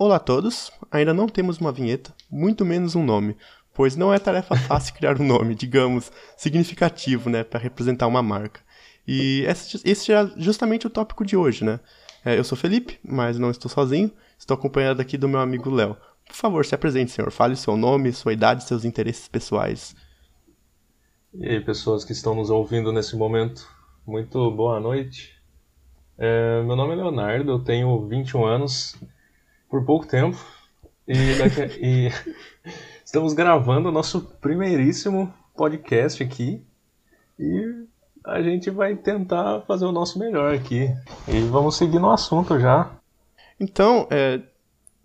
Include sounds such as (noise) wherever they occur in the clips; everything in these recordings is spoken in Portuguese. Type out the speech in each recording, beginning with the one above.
Olá a todos, ainda não temos uma vinheta, muito menos um nome, pois não é tarefa (laughs) fácil criar um nome, digamos, significativo, né, para representar uma marca. E esse é justamente o tópico de hoje, né? É, eu sou Felipe, mas não estou sozinho, estou acompanhado aqui do meu amigo Léo. Por favor, se apresente, senhor. Fale seu nome, sua idade, seus interesses pessoais. E aí, pessoas que estão nos ouvindo nesse momento, muito boa noite. É, meu nome é Leonardo, eu tenho 21 anos, por pouco tempo. E, daqui, e (laughs) estamos gravando o nosso primeiríssimo podcast aqui. E a gente vai tentar fazer o nosso melhor aqui. E vamos seguir no assunto já. Então, é,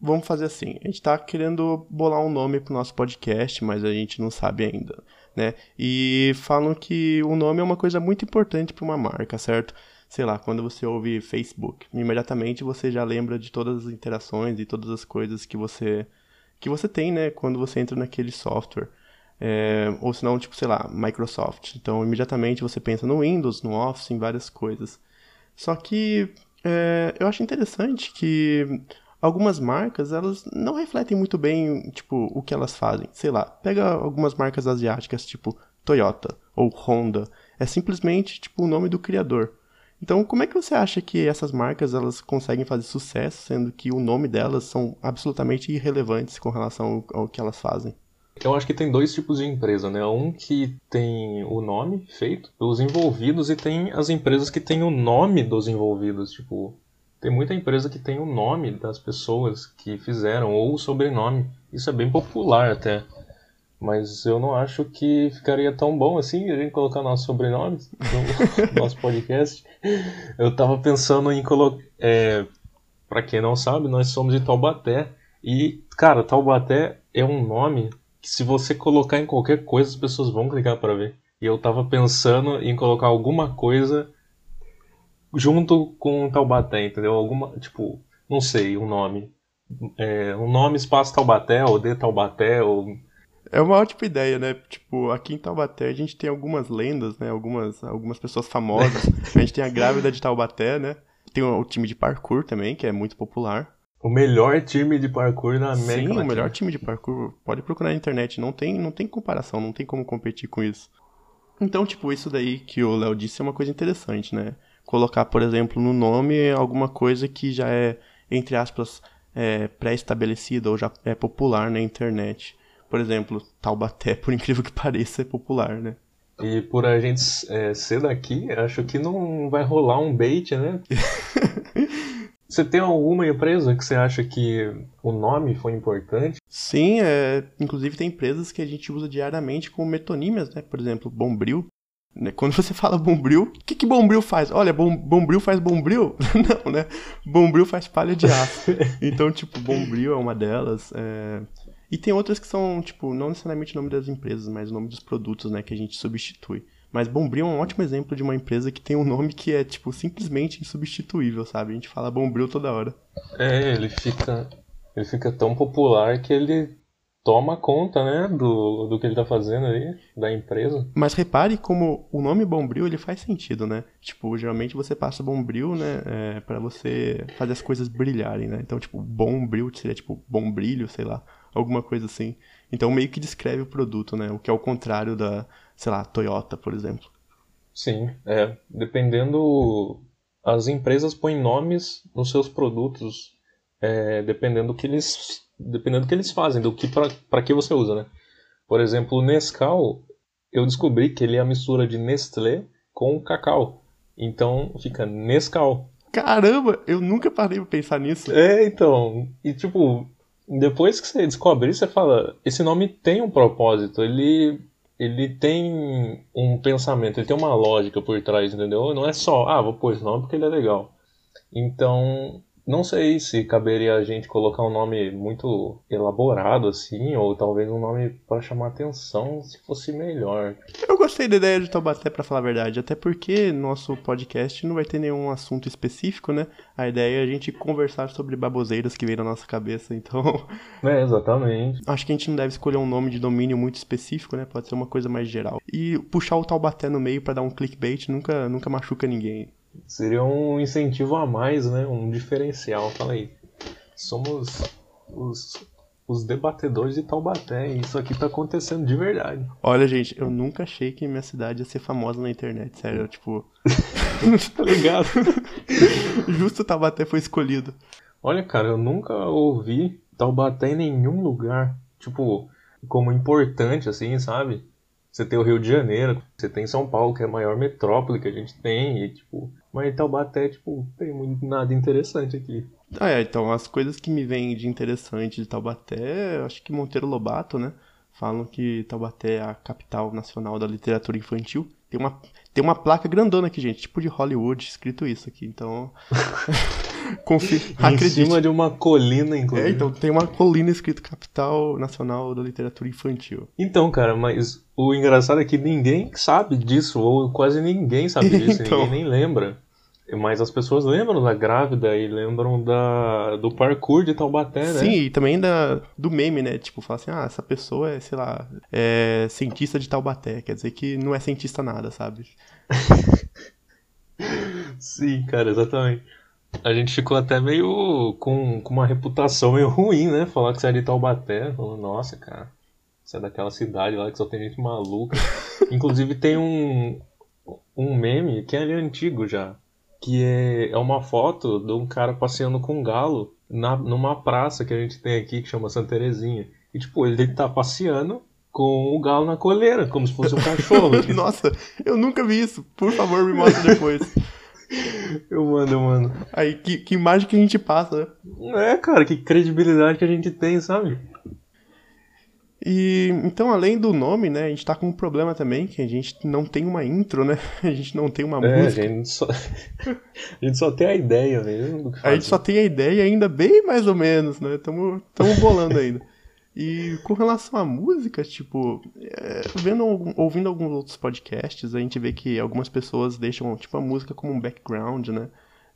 vamos fazer assim. A gente está querendo bolar um nome pro nosso podcast, mas a gente não sabe ainda, né? E falam que o nome é uma coisa muito importante para uma marca, certo? Sei lá, quando você ouve Facebook, imediatamente você já lembra de todas as interações e todas as coisas que você que você tem, né, quando você entra naquele software. É, ou se não, tipo, sei lá, Microsoft. Então, imediatamente você pensa no Windows, no Office, em várias coisas. Só que é, eu acho interessante que algumas marcas, elas não refletem muito bem, tipo, o que elas fazem. Sei lá, pega algumas marcas asiáticas, tipo Toyota ou Honda. É simplesmente, tipo, o nome do criador. Então, como é que você acha que essas marcas elas conseguem fazer sucesso, sendo que o nome delas são absolutamente irrelevantes com relação ao, que elas fazem? Eu acho que tem dois tipos de empresa, né? Um que tem o nome feito pelos envolvidos e tem as empresas que têm o nome dos envolvidos. Tipo, tem muita empresa que tem o nome das pessoas que fizeram ou o sobrenome. Isso é bem popular até. Mas eu não acho que ficaria tão bom assim a gente colocar nossos sobrenomes no (laughs) nosso podcast. Eu tava pensando em colocar. É, para quem não sabe, nós somos de Taubaté. E, cara, Taubaté é um nome que se você colocar em qualquer coisa, as pessoas vão clicar para ver. E eu tava pensando em colocar alguma coisa junto com Taubaté, entendeu? Alguma, tipo, não sei, um nome. É, um nome espaço Taubaté, ou de Taubaté, ou é uma ótima ideia, né? Tipo, aqui em Taubaté a gente tem algumas lendas, né? Algumas, algumas pessoas famosas. (laughs) a gente tem a grávida de Taubaté, né? Tem o, o time de parkour também, que é muito popular. O melhor time de parkour na América Sim, Latina. o melhor time de parkour. Pode procurar na internet. Não tem, não tem comparação, não tem como competir com isso. Então, tipo, isso daí que o Léo disse é uma coisa interessante, né? Colocar, por exemplo, no nome alguma coisa que já é, entre aspas, é, pré-estabelecida ou já é popular na internet por exemplo, Taubaté, por incrível que (laughs) pareça, é popular, né? E por a gente é, ser daqui, acho que não vai rolar um bait, né? (laughs) você tem alguma empresa que você acha que o nome foi importante? Sim, é, inclusive tem empresas que a gente usa diariamente como metonímias, né? Por exemplo, Bombril. Né? Quando (laughs) você fala Bombril, o que, que Bombril faz? Olha, bom, Bombril faz Bombril? não, né? Bombril faz palha de aço. então, tipo, Bombril é uma delas. É... E tem outras que são, tipo, não necessariamente o nome das empresas, mas o nome dos produtos, né, que a gente substitui. Mas Bombril é um ótimo exemplo de uma empresa que tem um nome que é, tipo, simplesmente insubstituível, sabe? A gente fala Bombril toda hora. É, ele fica, ele fica tão popular que ele toma conta, né, do, do que ele tá fazendo aí, da empresa. Mas repare como o nome Bombril, ele faz sentido, né? Tipo, geralmente você passa Bombril, né, é, para você fazer as coisas brilharem, né? Então, tipo, Bombril seria, tipo, bom brilho, sei lá alguma coisa assim. Então meio que descreve o produto, né? O que é o contrário da, sei lá, Toyota, por exemplo. Sim, é. Dependendo. As empresas põem nomes nos seus produtos, é, dependendo do que eles. Dependendo do que eles fazem, do que para que você usa, né? Por exemplo, o Nescau, eu descobri que ele é a mistura de Nestlé com cacau. Então fica Nescau. Caramba, eu nunca parei pra pensar nisso. É, então. E tipo, depois que você descobre isso, você fala, esse nome tem um propósito, ele ele tem um pensamento, ele tem uma lógica por trás, entendeu? Não é só, ah, vou pôr esse nome porque ele é legal. Então, não sei se caberia a gente colocar um nome muito elaborado assim, ou talvez um nome para chamar atenção se fosse melhor. Eu gostei da ideia de Taubaté, para falar a verdade, até porque nosso podcast não vai ter nenhum assunto específico, né? A ideia é a gente conversar sobre baboseiras que vem na nossa cabeça, então. (laughs) É, exatamente. Acho que a gente não deve escolher um nome de domínio muito específico, né? Pode ser uma coisa mais geral. E puxar o Taubaté no meio para dar um clickbait nunca, nunca machuca ninguém. Seria um incentivo a mais, né? Um diferencial. Fala aí. Somos os, os debatedores de Taubaté. E isso aqui tá acontecendo de verdade. Olha, gente, eu nunca achei que minha cidade ia ser famosa na internet, sério. Eu, tipo. (laughs) tá ligado? (laughs) Justo Taubaté foi escolhido. Olha, cara, eu nunca ouvi Taubaté em nenhum lugar. Tipo, como importante, assim, sabe? Você tem o Rio de Janeiro, você tem São Paulo, que é a maior metrópole que a gente tem, e tipo, mas Taubaté, tipo, tem muito nada interessante aqui. Ah, é, então as coisas que me vêm de interessante de Taubaté, acho que Monteiro Lobato, né? Falam que Taubaté é a capital nacional da literatura infantil. Tem uma, tem uma placa grandona aqui, gente, tipo de Hollywood, escrito isso aqui, então. (laughs) Confie, em cima de uma colina, inclusive. É, então tem uma colina escrito Capital Nacional da Literatura Infantil. Então, cara, mas o engraçado é que ninguém sabe disso, ou quase ninguém sabe (laughs) disso, então... ninguém nem lembra. Mas as pessoas lembram da grávida e lembram da, do parkour de Taubaté, né? Sim, e também da, do meme, né? Tipo, falar assim, ah, essa pessoa é, sei lá, é cientista de Taubaté. Quer dizer que não é cientista nada, sabe? (laughs) Sim, cara, exatamente. A gente ficou até meio com, com uma reputação meio ruim, né? Falar que você é de Taubaté. Falando, nossa, cara, você é daquela cidade lá que só tem gente maluca. (laughs) Inclusive tem um, um meme que é antigo já. Que é, é uma foto de um cara passeando com um galo na, numa praça que a gente tem aqui que chama Santa Terezinha. E tipo, ele tá passeando com o galo na coleira, como se fosse um (laughs) cachorro. Nossa, eu nunca vi isso. Por favor, me mostra depois. (laughs) Eu mando, eu mando. Aí, que, que imagem que a gente passa, né? É, cara, que credibilidade que a gente tem, sabe? E então, além do nome, né, a gente tá com um problema também, que a gente não tem uma intro, né? (laughs) A gente não tem uma é, música. A gente, só... (laughs) a gente só tem a ideia mesmo. A gente só tem a ideia ainda bem mais ou menos, né? Estamos bolando ainda. (laughs) E com relação à música, tipo, é, vendo, ouvindo alguns outros podcasts, a gente vê que algumas pessoas deixam, tipo, a música como um background, né?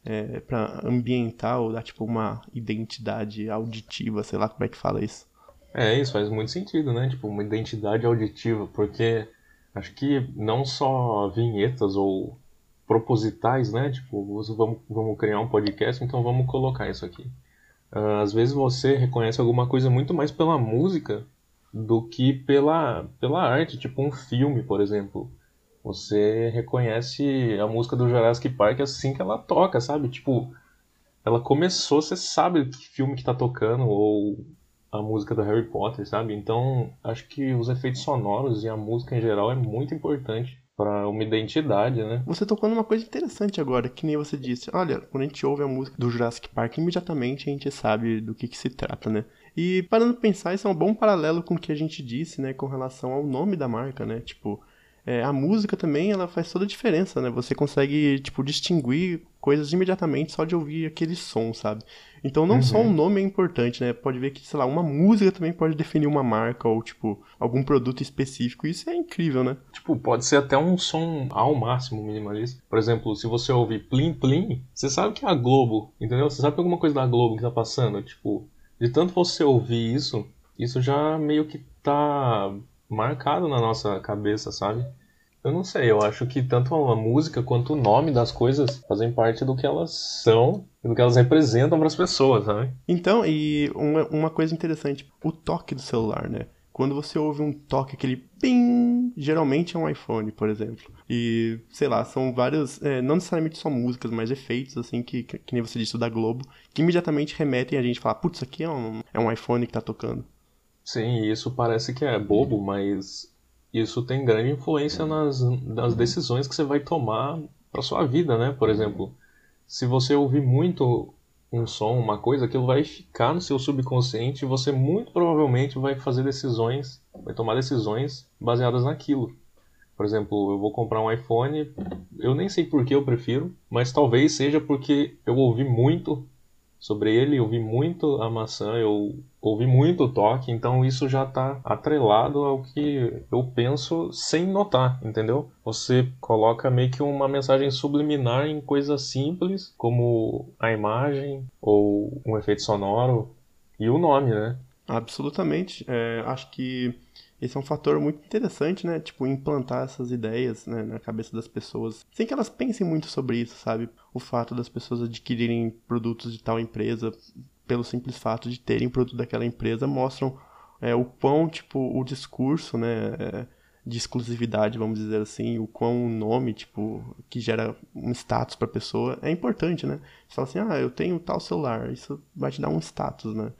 É, pra ambientar ou dar, tipo, uma identidade auditiva, sei lá como é que fala isso. É, isso faz muito sentido, né? Tipo, uma identidade auditiva, porque acho que não só vinhetas ou propositais, né? Tipo, vamos, vamos criar um podcast, então vamos colocar isso aqui. Uh, às vezes você reconhece alguma coisa muito mais pela música do que pela, pela arte, tipo um filme, por exemplo. Você reconhece a música do Jurassic Park assim que ela toca, sabe? Tipo, ela começou, você sabe que filme que tá tocando, ou a música do Harry Potter, sabe? Então, acho que os efeitos sonoros e a música em geral é muito importante para uma identidade, né? Você tocou numa coisa interessante agora, que nem você disse. Olha, quando a gente ouve a música do Jurassic Park, imediatamente a gente sabe do que, que se trata, né? E parando pra pensar, isso é um bom paralelo com o que a gente disse, né, com relação ao nome da marca, né? Tipo, é, a música também ela faz toda a diferença, né? Você consegue tipo distinguir coisas imediatamente só de ouvir aquele som, sabe? Então não uhum. só o nome é importante, né? Pode ver que, sei lá, uma música também pode definir uma marca ou tipo algum produto específico. Isso é incrível, né? Tipo, pode ser até um som ao máximo minimalista. Por exemplo, se você ouvir Plim Plim, você sabe que é a Globo, entendeu? Você sabe que alguma coisa da Globo que tá passando, tipo, de tanto você ouvir isso, isso já meio que tá marcado na nossa cabeça, sabe? Eu não sei, eu acho que tanto a música quanto o nome das coisas fazem parte do que elas são e do que elas representam para as pessoas, sabe? Então, e uma, uma coisa interessante, o toque do celular, né? Quando você ouve um toque, aquele ping, geralmente é um iPhone, por exemplo. E, sei lá, são vários, é, não necessariamente só músicas, mas efeitos, assim, que, que, que nem você disse, da Globo, que imediatamente remetem a gente falar, putz, isso aqui é um, é um iPhone que tá tocando. Sim, isso parece que é bobo, mas isso tem grande influência nas, nas decisões que você vai tomar para sua vida, né? Por exemplo, se você ouvir muito um som, uma coisa, aquilo vai ficar no seu subconsciente e você muito provavelmente vai fazer decisões, vai tomar decisões baseadas naquilo. Por exemplo, eu vou comprar um iPhone, eu nem sei por que eu prefiro, mas talvez seja porque eu ouvi muito sobre ele, eu vi muito a maçã, eu ouvi muito o toque, então isso já está atrelado ao que eu penso sem notar, entendeu? Você coloca meio que uma mensagem subliminar em coisas simples, como a imagem ou um efeito sonoro e o nome, né? Absolutamente. É, acho que esse é um fator muito interessante, né? Tipo, implantar essas ideias né, na cabeça das pessoas, sem que elas pensem muito sobre isso, sabe? O fato das pessoas adquirirem produtos de tal empresa, pelo simples fato de terem produto daquela empresa, mostram é, o quão, tipo, o discurso, né? É, de exclusividade, vamos dizer assim, o quão o nome, tipo, que gera um status para a pessoa é importante, né? Você fala assim, ah, eu tenho tal celular, isso vai te dar um status, né?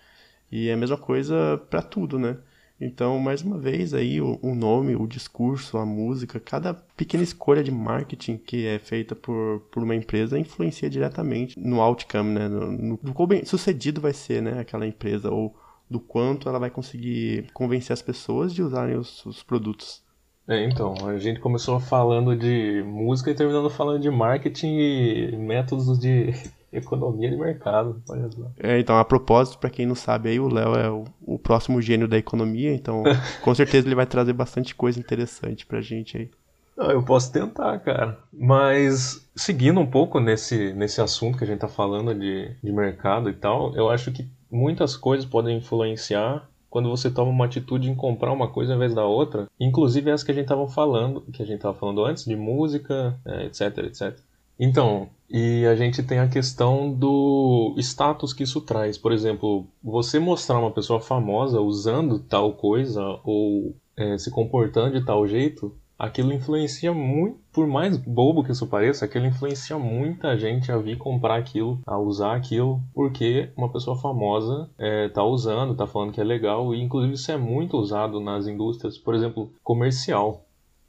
E é a mesma coisa para tudo, né? Então, mais uma vez aí, o, o, nome, o discurso, a música, cada pequena escolha de marketing que é feita por, por uma empresa influencia diretamente no outcome, né? No, no, no quão bem sucedido vai ser, né, aquela empresa, ou do quanto ela vai conseguir convencer as pessoas de usarem os, os produtos. É, então, a gente começou falando de música e terminando falando de marketing e métodos de Economia de mercado, olha só. É, então, a propósito, para quem não sabe aí, o Léo é o, o, próximo gênio da economia, então (laughs) com certeza ele vai trazer bastante coisa interessante pra gente aí. Não, eu posso tentar, cara. Mas seguindo um pouco nesse, nesse assunto que a gente tá falando de, de mercado e tal, eu acho que muitas coisas podem influenciar quando você toma uma atitude em comprar uma coisa ao invés da outra, inclusive essa que a gente tava falando, que a gente tava falando antes, de música, é, etc, etc. Então, e a gente tem a questão do status que isso traz. Por exemplo, você mostrar uma pessoa famosa usando tal coisa ou é, se comportando de tal jeito, aquilo influencia muito, por mais bobo que isso pareça, aquilo influencia muita gente a vir comprar aquilo, a usar aquilo, porque uma pessoa famosa é, tá usando, tá falando que é legal, e inclusive isso é muito usado nas indústrias, por exemplo, comercial.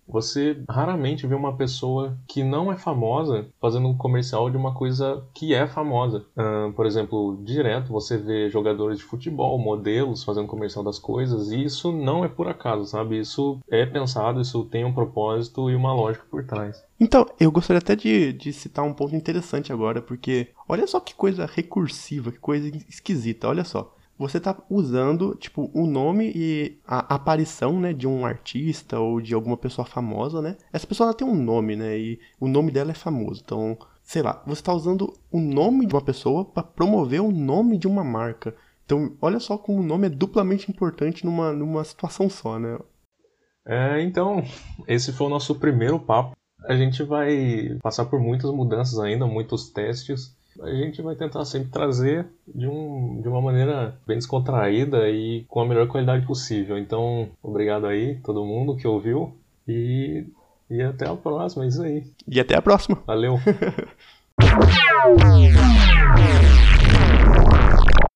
Você raramente vê uma pessoa que não é famosa fazendo um comercial de uma coisa que é famosa. Uh, por exemplo, direto você vê jogadores de futebol, modelos fazendo comercial das coisas, e isso não é por acaso, sabe? Isso é pensado, isso tem um propósito e uma lógica por trás. Então, eu gostaria até de, de citar um ponto interessante agora, porque olha só que coisa recursiva, que coisa esquisita, olha só você tá usando, tipo, o nome e a aparição, né, de um artista ou de alguma pessoa famosa, né? Essa pessoa ela tem um nome, né? E o nome dela é famoso. Então, sei lá, você tá usando o nome de uma pessoa para promover o nome de uma marca. Então, olha só como o nome é duplamente importante numa, numa situação só, né? É, então, esse foi o nosso primeiro papo. A gente vai passar por muitas mudanças ainda, muitos testes a gente vai tentar sempre trazer de, um, de uma maneira bem descontraída e com a melhor qualidade possível. Então, obrigado aí, todo mundo que ouviu. E, e até a próxima, é isso aí. E até a próxima. Valeu. (laughs)